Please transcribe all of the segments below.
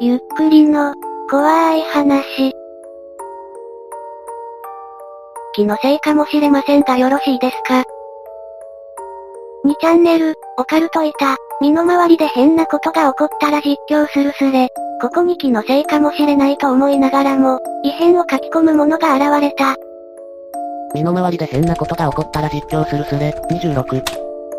ゆっくりの、怖い話。気のせいかもしれませんがよろしいですか ?2 チャンネル、オカルトいた、身の回りで変なことが起こったら実況するスレ。ここに気のせいかもしれないと思いながらも、異変を書き込むものが現れた。身の回りで変なことが起こったら実況するスレ、26。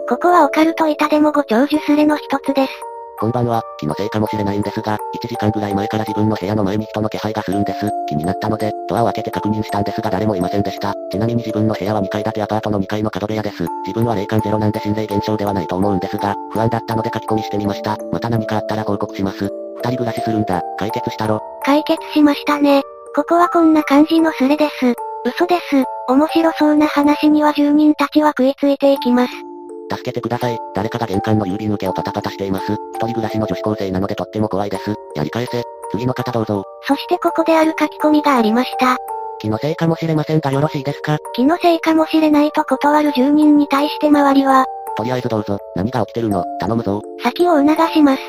ここはオカルト板でもご長寿スレの一つです。こんばんは、気のせいかもしれないんですが、1時間ぐらい前から自分の部屋の前に人の気配がするんです。気になったので、ドアを開けて確認したんですが誰もいませんでした。ちなみに自分の部屋は2階建てアパートの2階の角部屋です。自分は霊感ゼロなんで心霊現象ではないと思うんですが、不安だったので書き込みしてみました。また何かあったら報告します。二人暮らしするんだ。解決したろ？解決しましたね。ここはこんな感じのスレです。嘘です。面白そうな話には住人たちは食いついていきます。助けてください。誰かが玄関の郵便受けをパタパタしています。一人暮らしの女子高生なのでとっても怖いです。やり返せ。次の方どうぞ。そしてここである書き込みがありました。気のせいかもしれませんがよろしいですか？気のせいかもしれないと断る住人に対して周りは、とりあえずどうぞ、何が起きてるの？頼むぞ。先を促します。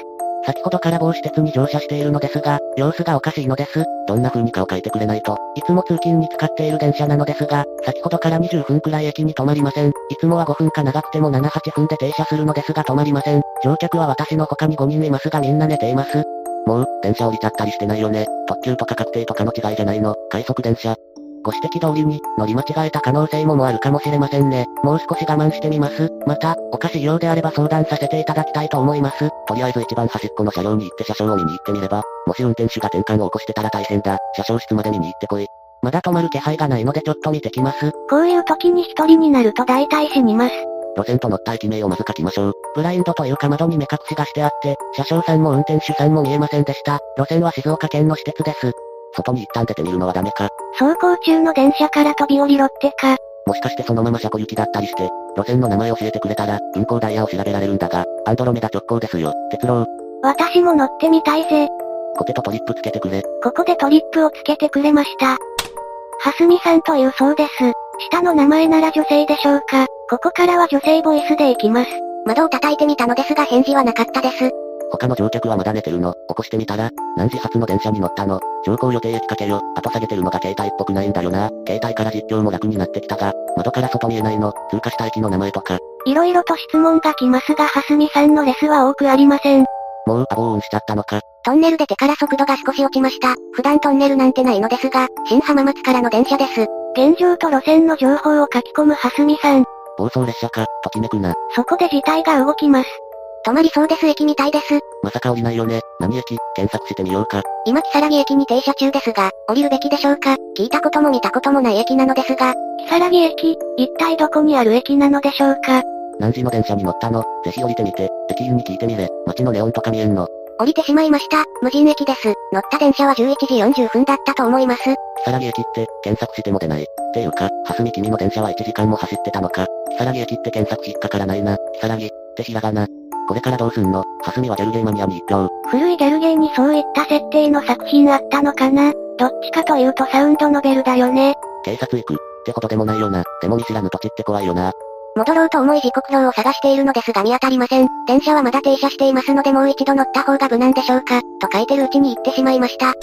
先ほどから某施設に乗車しているのですが、様子がおかしいのです。どんな風にかを書いてくれないと。いつも通勤に使っている電車なのですが、先ほどから20分くらい駅に止まりません。いつもは5分か長くても7、8分で停車するのですが止まりません。乗客は私の他に5人いますがみんな寝ています。もう、電車降りちゃったりしてないよね。特急とか確定とかの違いじゃないの。快速電車。ご指摘通りに、乗り間違えた可能性ももあるかもしれませんね。もう少し我慢してみます。また、おかしいようであれば相談させていただきたいと思います。とりあえず一番端っこの車両に行って車掌を見に行ってみれば、もし運転手が転換を起こしてたら大変だ。車掌室まで見に行ってこい。まだ止まる気配がないのでちょっと見てきます。こういう時に一人になると大体死にます。路線と乗った駅名をまず書きましょう。ブラインドというか窓に目隠しがしてあって、車掌さんも運転手さんも見えませんでした。路線は静岡県の施設です。外に一旦出てみるのはダメか。走行中の電車から飛び降りろってか。もしかしてそのまま車庫行きだったりして、路線の名前教えてくれたら、運行ダイヤを調べられるんだが、アンドロメダ直行ですよ、鉄郎。私も乗ってみたいぜ。コテとトリップつけてくれ。ここでトリップをつけてくれました。はすみさんというそうです。下の名前なら女性でしょうか。ここからは女性ボイスでいきます。窓を叩いてみたのですが返事はなかったです。他の乗客はまだ寝てるの？起こしてみたら、何時発の電車に乗ったの？乗降予定駅かけよ。後下げてるのが携帯っぽくないんだよな。携帯から実況も楽になってきたが、窓から外見えないの。通過した駅の名前とか。色々と質問が来ますが、はすみさんのレスは多くありません。もう、アボーンしちゃったのか。トンネル出てから速度が少し落ちました。普段トンネルなんてないのですが、新浜松からの電車です。現状と路線の情報を書き込むはすみさん。暴走列車か、ときめくな。そこで事態が動きます。止まりそうです駅みたいです。まさか降りないよね。何駅？検索してみようか。今木更木駅に停車中ですが、降りるべきでしょうか？聞いたことも見たこともない駅なのですが。木更木駅、一体どこにある駅なのでしょうか？何時の電車に乗ったの？ぜひ降りてみて、駅員に聞いてみれ。街のネオンとか見えんの？降りてしまいました。無人駅です。乗った電車は11時40分だったと思います。木更木駅って、検索しても出ない。っていうか、はすみ君の電車は1時間も走ってたのか。木更木駅って検索引っかからないな。木更木、ってひらがな。これからどうすんの？はすみはギャルゲーマニアに一票。古いギャルゲーにそういった設定の作品あったのかな？どっちかというとサウンドノベルだよね。警察行く。ってほどでもないよな。でも見知らぬ土地って怖いよな。戻ろうと思い時刻表を探しているのですが見当たりません。電車はまだ停車していますのでもう一度乗った方が無難でしょうか？と書いてるうちに行ってしまいました。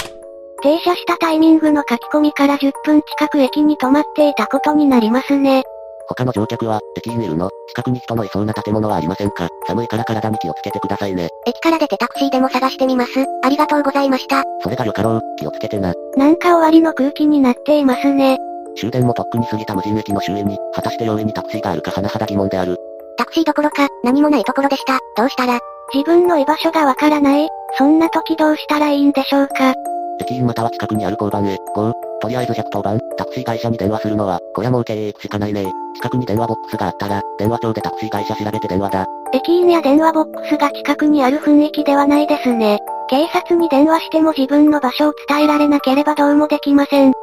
停車したタイミングの書き込みから10分近く駅に止まっていたことになりますね。他の乗客は、駅員いるの？近くに人のいそうな建物はありませんか？寒いから体に気をつけてくださいね。駅から出てタクシーでも探してみます。ありがとうございました。それがよかろう、気をつけてな。なんか終わりの空気になっていますね。終電もとっくに過ぎた無人駅の周囲に、果たして容易にタクシーがあるか甚だ疑問である。タクシーどころか、何もないところでした。どうしたら？自分の居場所がわからない。そんな時どうしたらいいんでしょうか？駅員または近くにある交番へ、こう、とりあえず110番、タクシー会社に電話するのは、こりゃもう経営行くしかないね近くに電話ボックスがあったら、電話帳でタクシー会社調べて電話だ。駅員や電話ボックスが近くにある雰囲気ではないですね。警察に電話しても自分の場所を伝えられなければどうもできません。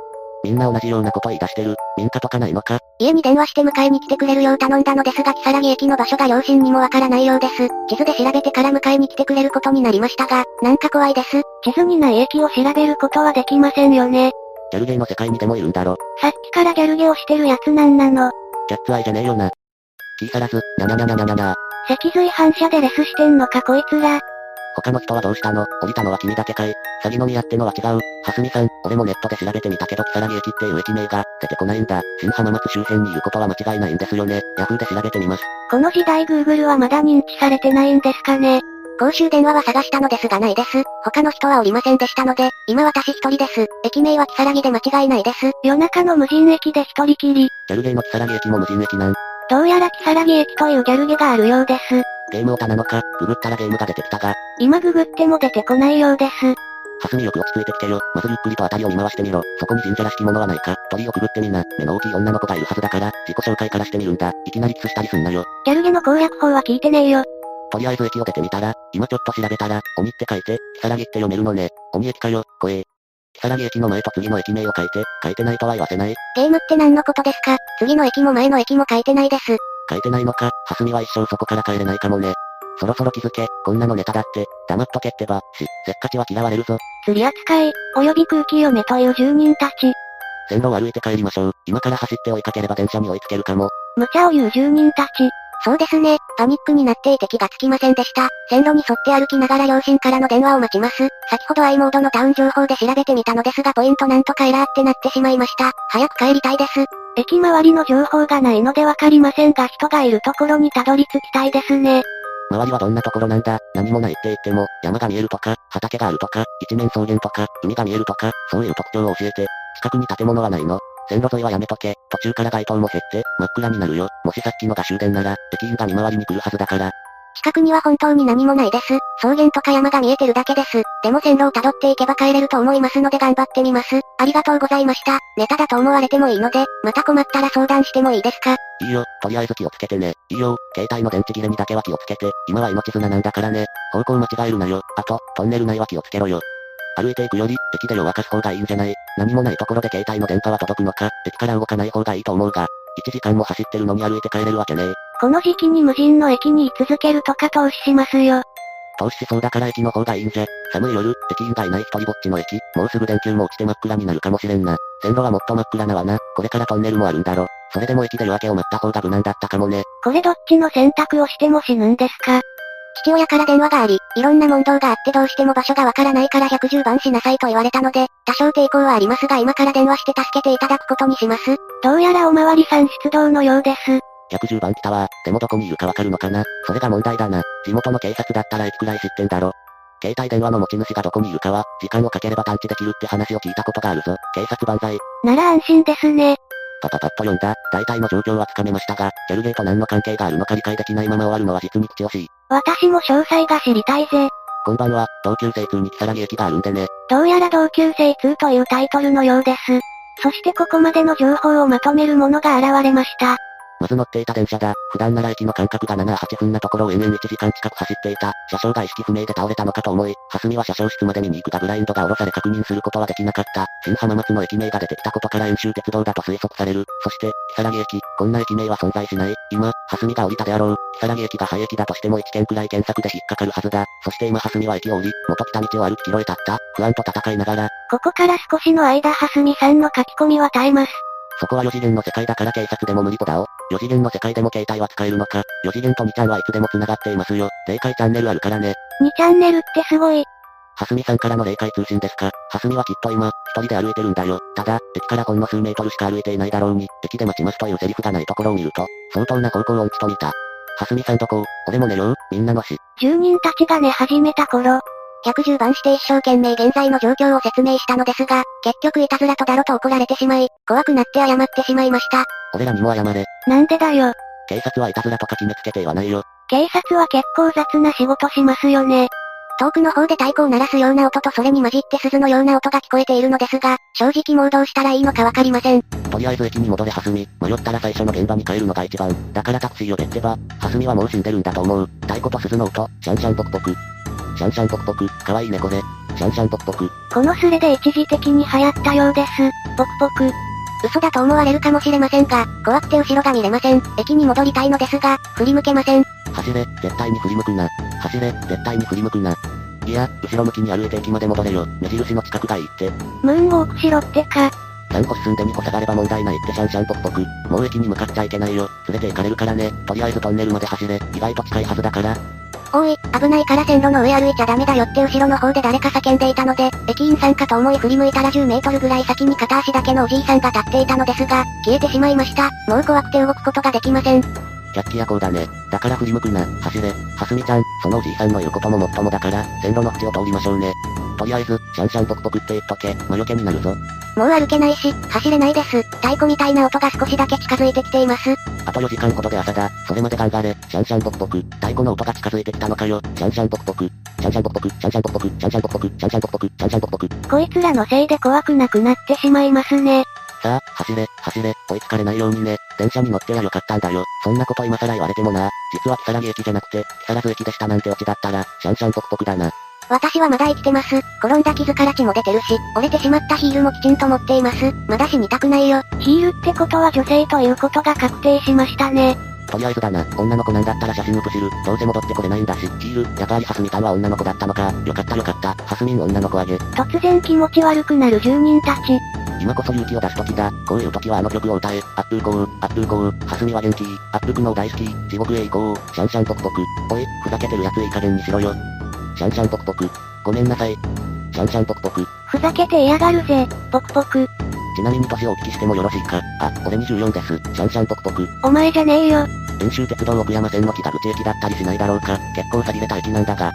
みんな同じようなこと言い出してる。民家とかないのか？家に電話して迎えに来てくれるよう頼んだのですが、木更木駅の場所が両親にもわからないようです。地図で調べてから迎えに来てくれることになりましたが、なんか怖いです。地図にない駅を調べることはできませんよね。ギャルゲーの世界にでもいるんだろ。さっきからギャルゲーをしてるやつなんなの。キャッツアイじゃねえよな。気さらず、ななななななな。脊髄反射でレスしてんのかこいつら。他の人はどうしたの？降りたのは君だけかい詐欺のみやってのは違う。はすみさん、俺もネットで調べてみたけど、木更木駅っていう駅名が出てこないんだ。新浜松周辺にいることは間違いないんですよね。ヤフーで調べてみます。この時代 Google はまだ認知されてないんですかね。公衆電話は探したのですがないです。他の人はおりませんでしたので、今私一人です。駅名は木更木で間違いないです。夜中の無人駅で一人きり。ギャルゲーの木更木駅も無人駅なん。どうやら木更木駅というギャルゲがあるようです。ゲームオタなのか、ググったらゲームが出てきたが。今ググっても出てこないようです。はすみよく落ち着いてきてよ。まずゆっくりと辺りを見回してみろ。そこに神社らしきものはないか。鳥をくぐってみな。目の大きい女の子がいるはずだから、自己紹介からしてみるんだ。いきなりキスしたりすんなよ。ギャルゲの攻略法は聞いてねえよ。とりあえず駅を出てみたら、今ちょっと調べたら、鬼って書いて、木更木って読めるのね。鬼駅かよ、怖え。木更木駅の前と次の駅名を書いて、書いてないとは言わせない。ゲームって何のことですか？次の駅も前の駅も書いてないです。書いてないのか、はすみは一生そこから帰れないかもね。そろそろ気づけ、こんなのネタだって、黙っとけってば、し、せっかちは嫌われるぞ。釣り扱い、及び空気読めという住人たち。線路を歩いて帰りましょう。今から走って追いかければ電車に追いつけるかも。無茶を言う住人たち。そうですね、パニックになっていて気がつきませんでした。線路に沿って歩きながら両親からの電話を待ちます。先ほど i モードのタウン情報で調べてみたのですがポイントなんとかエラーってなってしまいました。早く帰りたいです。駅周りの情報がないのでわかりませんが人がいるところにたどり着きたいですね。周りはどんなところなんだ？何もないって言っても、山が見えるとか、畑があるとか、一面草原とか、海が見えるとか、そういう特徴を教えて。近くに建物はないの？線路沿いはやめとけ。途中から街灯も減って、真っ暗になるよ。もしさっきのが終電なら、駅員が見回りに来るはずだから。近くには本当に何もないです。草原とか山が見えてるだけです。でも線路を辿っていけば帰れると思いますので頑張ってみます。ありがとうございました。ネタだと思われてもいいので、また困ったら相談してもいいですか？いいよ、とりあえず気をつけてね。いいよ、携帯の電池切れにだけは気をつけて。今は命綱なんだからね。方向間違えるなよ。あと、トンネル内は気をつけろよ。歩いていくより、駅で夜明かす方がいいんじゃない何もないところで携帯の電波は届くのか、駅から動かない方がいいと思うが、1時間も走ってるのに歩いて帰れるわけねこの時期に無人の駅に居続けるとか投資しますよ。投資しそうだから駅の方がいいんじゃ。寒い夜、駅員がいない一人ぼっちの駅、もうすぐ電球も落ちて真っ暗になるかもしれんな。線路はもっと真っ暗なわな。これからトンネルもあるんだろ。それでも駅で夜明けを待った方が無難だったかもね。これどっちの選択をしても死ぬんですか？父親から電話があり、いろんな問答があってどうしても場所がわからないから110番しなさいと言われたので、多少抵抗はありますが今から電話して助けていただくことにします。どうやらおまわりさん出動のようです。110番来たわ。でもどこにいるかわかるのかなそれが問題だな。地元の警察だったらいくらい知ってんだろ。携帯電話の持ち主がどこにいるかは、時間をかければ探知できるって話を聞いたことがあるぞ。警察万歳。なら安心ですね。パパパッと読んだ。大体の状況はつかめましたが、ギャルゲーと何の関係があるのか理解できないまま終わるのは実に口惜しい。私も詳細が知りたいぜ。こんばんは、同級生2に木更木駅があるんでね。どうやら同級生2というタイトルのようです。そしてここまでの情報をまとめるものが現れました。まず乗っていた電車だ。普段なら駅の間隔が7、8分なところを延々1時間近く走っていた。車掌が意識不明で倒れたのかと思い、蓮見は車掌室まで見に行くがブラインドが下ろされ確認することはできなかった。新浜松の駅名が出てきたことから遠州鉄道だと推測される。そして、木更木駅、こんな駅名は存在しない。今、蓮見が降りたであろう。木更木駅が廃駅だとしても1件くらい検索で引っかかるはずだ。そして今蓮見は駅を降り、元来た道を歩きキロへ立った。不安と戦いながら。ここから少しの間蓮見さんの書き込みは絶えます。そこは4次元の世界だから警察でも無理とだお。4次元の世界でも携帯は使えるのか。4次元と2ちゃんはいつでも繋がっていますよ。霊界チャンネルあるからね。2チャンネルってすごい。はすみさんからの霊界通信ですか。はすみはきっと今、一人で歩いてるんだよ。ただ、駅からほんの数メートルしか歩いていないだろうに、駅で待ちますというセリフがないところを見ると、相当な方向音痴と見た。はすみさんとこう、俺も寝よう、みんなの死。住人たちが寝始めた頃、110番して一生懸命現在の状況を説明したのですが、結局いたずらとだろと怒られてしまい、怖くなって謝ってしまいました。俺らにも謝れ。なんでだよ。警察はいたずらとか決めつけて言わないよ。警察は結構雑な仕事しますよね。遠くの方で太鼓を鳴らすような音とそれに混じって鈴のような音が聞こえているのですが、正直もうどうしたらいいのかわかりません。とりあえず駅に戻れはすみ、迷ったら最初の現場に帰るのが一番。だからタクシーを蹴ってば、はすみはもう死んでるんだと思う。太鼓と鈴の音、シャンシャンポクポク。シャンシャンポクポク、かわいいねこれ。シャンシャンポクポク。このスレで一時的に流行ったようです。ポクポク。嘘だと思われるかもしれませんが、怖くて後ろが見れません。駅に戻りたいのですが、振り向けません。走れ、絶対に振り向くな。走れ、絶対に振り向くな。いや、後ろ向きに歩いて駅まで戻れよ。目印の近くがいいって。ムーンウォークしろってか。3個進んで2個下がれば問題ないってシャンシャンポクポク。もう駅に向かっちゃいけないよ。連れて行かれるからね。とりあえずトンネルまで走れ。意外と近いはずだから。おい、危ないから線路の上歩いちゃダメだよって後ろの方で誰か叫んでいたので、駅員さんかと思い振り向いたら10メートルぐらい先に片足だけのおじいさんが立っていたのですが、消えてしまいました。もう怖くて動くことができません。キャッキーこうだね。だから振り向くな、走れ。はすみちゃん、そのおじいさんの言うことももっともだから、線路の口を通りましょうね。とりあえず、シャンシャンポクポクって言っとけ、魔除けになるぞ。もう歩けないし、走れないです。太鼓みたいな音が少しだけ近づいてきています。あと4時間ほどで朝だ。それまで頑張れ。シャンシャンポクポク。太鼓の音が近づいてきたのかよ。シャンシャンポクポク。シャンシャンポク。シャンシャンポク。シャンシャンポク。シャンシャンポク。シャンシャンポクポク。こいつらのせいで怖くなくなってしまいますね。さあ、走れ、走れ、追いつかれないようにね。電車に乗ってはよかったんだよ。そんなこと今更言われてもな。実はきさらぎ駅じゃなくて、木更津駅でしたなんてオチだったら、シャンシャンポクポクだな。私はまだ生きてます。転んだ傷から血も出てるし、折れてしまったヒールもきちんと持っています。まだ死にたくないよ。ヒールってことは女性ということが確定しましたね。とりあえずだな、女の子なんだったら写真をプシる。どうせ戻ってこれないんだし、ヒール、やっぱりハスミタンは女の子だったのか。よかったよかった、ハスミン女の子あげ。突然気持ち悪くなる住人たち。今こそ勇気を出す時だ。こういう時はあの曲を歌え。アップーコー、アップーコー、ハスミは元気。アップクノ大好き。地獄へ行こう。シャンシャンポクポク。おい、ふざけてるやついい加減にしろよ。シャンシャンポクポク。ごめんなさい。シャンシャンポクポク。ふざけて嫌がるぜ、ポクポク。ちなみに年をお聞きしてもよろしいか。あ、俺24です。シャンシャンポクポク。お前じゃねえよ。遠州鉄道奥山線の北口駅だったりしないだろうか。結構錆びれた駅なんだが。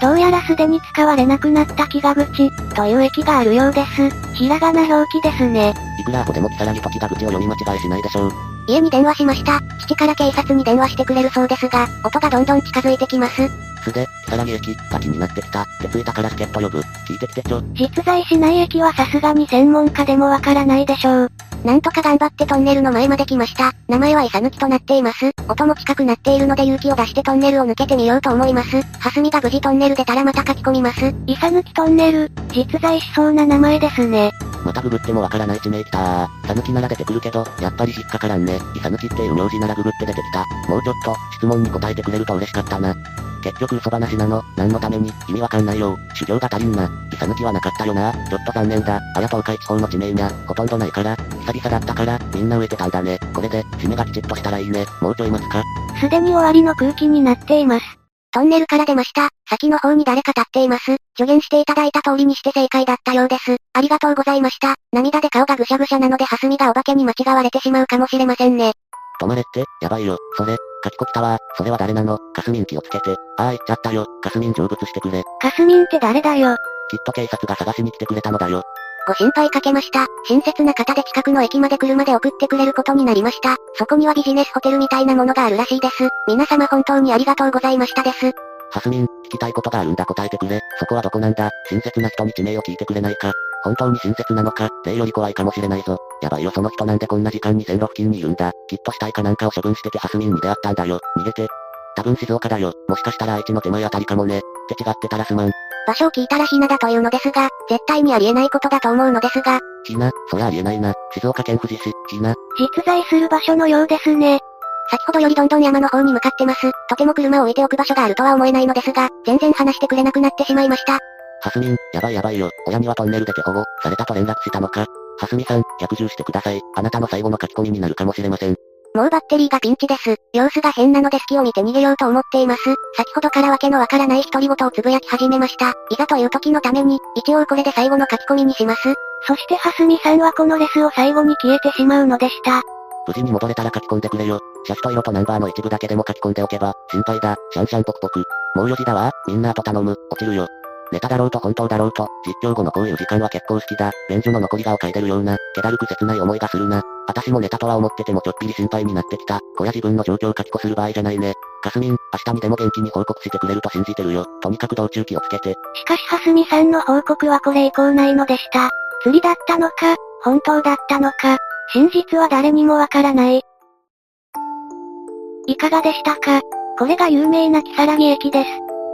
どうやらすでに使われなくなった木が口、という駅があるようです。ひらがな表記ですね。いくらアホでも木更木と木が口を読み間違いしないでしょう。家に電話しました。父から警察に電話してくれるそうですが、音がどんどん近づいてきます。すで、木更木駅、が気になってきた。てついたから助っ人呼ぶ。聞いてきてちょ。実在しない駅はさすがに専門家でもわからないでしょう。なんとか頑張ってトンネルの前まで来ました。名前はイサ抜きとなっています。音も近くなっているので勇気を出してトンネルを抜けてみようと思います。ハスミが無事トンネル出たらまた書き込みます。イサ抜きトンネル、実在しそうな名前ですね。またググってもわからない地名来たー。さぬきなら出てくるけど、やっぱり引っかからんね。イサヌキっていう名字ならググって出てきた。もうちょっと、質問に答えてくれると嬉しかったな。結局嘘話なの何のために？意味わかんないよ。修行が足りんな。イサ抜きはなかったよな。ちょっと残念だ。あや東海地方の地名にゃ、ほとんどないから、久々だったから、みんな植えてたんだね。これで、締めがきちっとしたらいいね。もうちょい待つか。すでに終わりの空気になっています。トンネルから出ました。先の方に誰か立っています。助言していただいた通りにして正解だったようです。ありがとうございました。涙で顔がぐしゃぐしゃなので蓮見がお化けに間違われてしまうかもしれませんね。止まれって、やばいよ。それ、カキコ来たわ。それは誰なの？かすみん気をつけて。ああ、言っちゃったよ。かすみん成仏してくれ。かすみんって誰だよ？きっと警察が探しに来てくれたのだよ。ご心配かけました。親切な方で近くの駅まで車で送ってくれることになりました。そこにはビジネスホテルみたいなものがあるらしいです。皆様本当にありがとうございましたです。ハスミン、聞きたいことがあるんだ答えてくれ。そこはどこなんだ？親切な人に地名を聞いてくれないか。本当に親切なのか、例より怖いかもしれないぞ。やばいよその人なんでこんな時間に線路付近にいるんだ。きっと死体かなんかを処分しててハスミンに出会ったんだよ。逃げて。多分静岡だよ。もしかしたら愛知の手前あたりかもね。って違ってたらすまん。場所を聞いたらひなだというのですが、絶対にありえないことだと思うのですが。ひな、そりゃありえないな。静岡県富士市、ひな。実在する場所のようですね。先ほどよりどんどん山の方に向かってます。とても車を置いておく場所があるとは思えないのですが、全然話してくれなくなってしまいました。はすみん、やばいやばいよ。親にはトンネル出て保護、されたと連絡したのか。はすみさん、逆重してください。あなたの最後の書き込みになるかもしれません。もうバッテリーがピンチです。様子が変なので隙を見て逃げようと思っています。先ほどからわけのわからない独り言をつぶやき始めました。いざという時のために、一応これで最後の書き込みにします。そしてはすみさんはこのレスを最後に消えてしまうのでした。無事に戻れたら書き込んでくれよ。車種と色とナンバーの一部だけでも書き込んでおけば、心配だ。シャンシャンポクポク。もう4時だわ。みんなと頼む。落ちるよ。ネタだろうと本当だろうと、実況後のこういう時間は結構好きだ。便所の残りがを嗅いでるような、気だるく切ない思いがするな。私もネタとは思っててもちょっぴり心配になってきた。こや自分の状況を書き越する場合じゃないね。かすみん、明日にでも元気に報告してくれると信じてるよ。とにかく道中気をつけて。しかしはすみさんの報告はこれ以降ないのでした。釣りだったのか、本当だったのか、真実は誰にもわからない。いかがでしたか？これが有名な木更木駅です。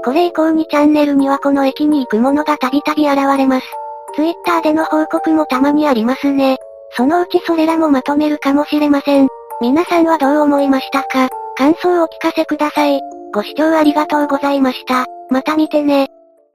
これ以降にチャンネルにはこの駅に行くものがたびたび現れます。ツイッターでの報告もたまにありますね。そのうちそれらもまとめるかもしれません。皆さんはどう思いましたか？感想をお聞かせください。ご視聴ありがとうございました。また見てね。